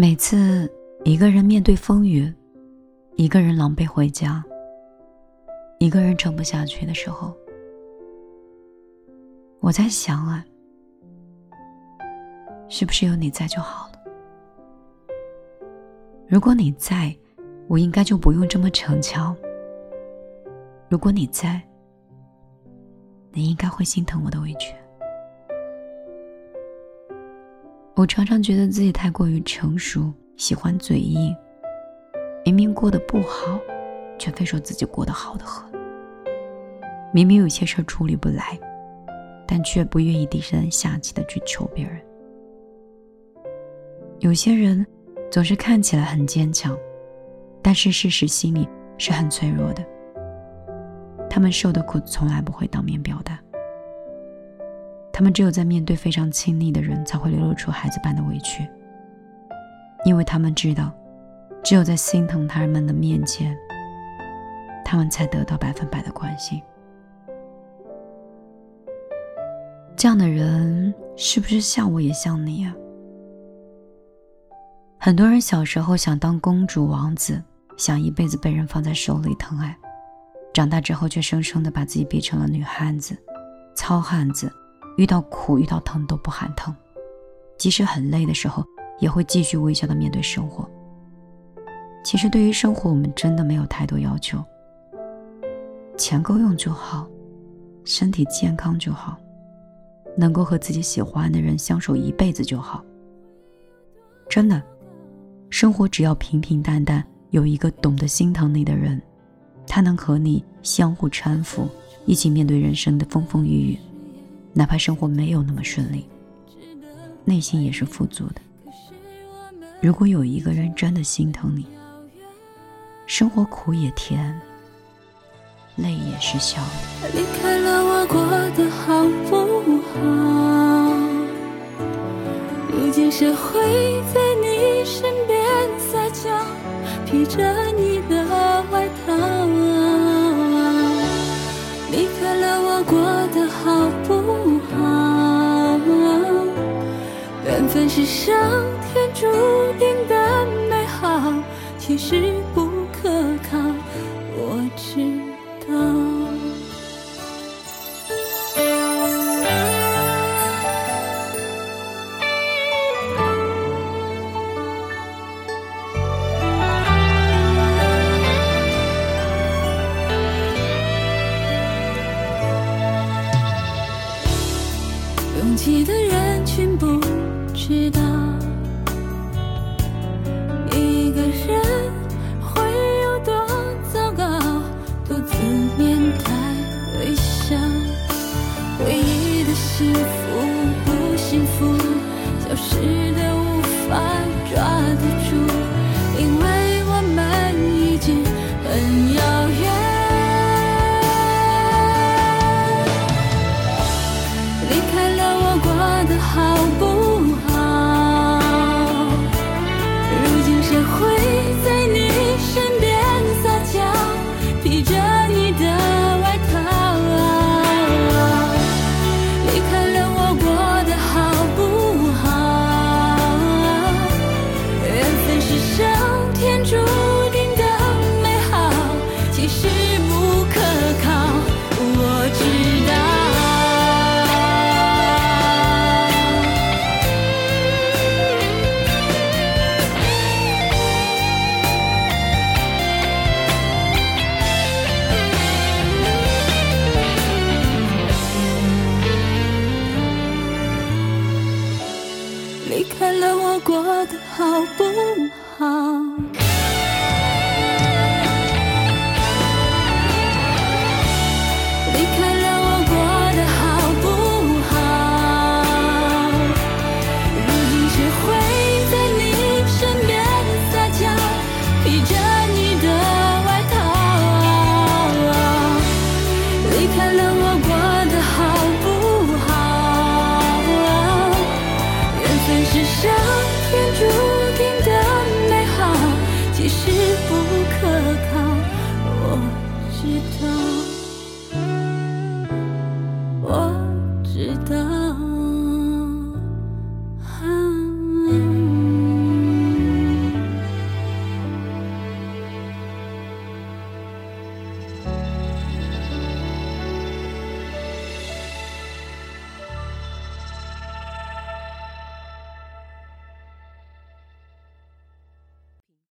每次一个人面对风雨，一个人狼狈回家，一个人撑不下去的时候，我在想啊，是不是有你在就好了？如果你在，我应该就不用这么逞强。如果你在，你应该会心疼我的委屈。我常常觉得自己太过于成熟，喜欢嘴硬。明明过得不好，却非说自己过得好的很。明明有些事处理不来，但却不愿意低声下气的去求别人。有些人总是看起来很坚强，但是事实心里是很脆弱的。他们受的苦从来不会当面表达。他们只有在面对非常亲昵的人，才会流露出孩子般的委屈，因为他们知道，只有在心疼他人们的面前，他们才得到百分百的关心。这样的人是不是像我，也像你啊？很多人小时候想当公主、王子，想一辈子被人放在手里疼爱，长大之后却生生的把自己逼成了女汉子、糙汉子。遇到苦、遇到疼都不喊疼，即使很累的时候，也会继续微笑的面对生活。其实对于生活，我们真的没有太多要求，钱够用就好，身体健康就好，能够和自己喜欢的人相守一辈子就好。真的，生活只要平平淡淡，有一个懂得心疼你的人，他能和你相互搀扶，一起面对人生的风风雨雨。哪怕生活没有那么顺利，内心也是富足的。如果有一个人真的心疼你，生活苦也甜，累也是笑的。离开了我过得好不好？如今谁会在你身边撒娇，披着你的分是上天注定的美好，其实不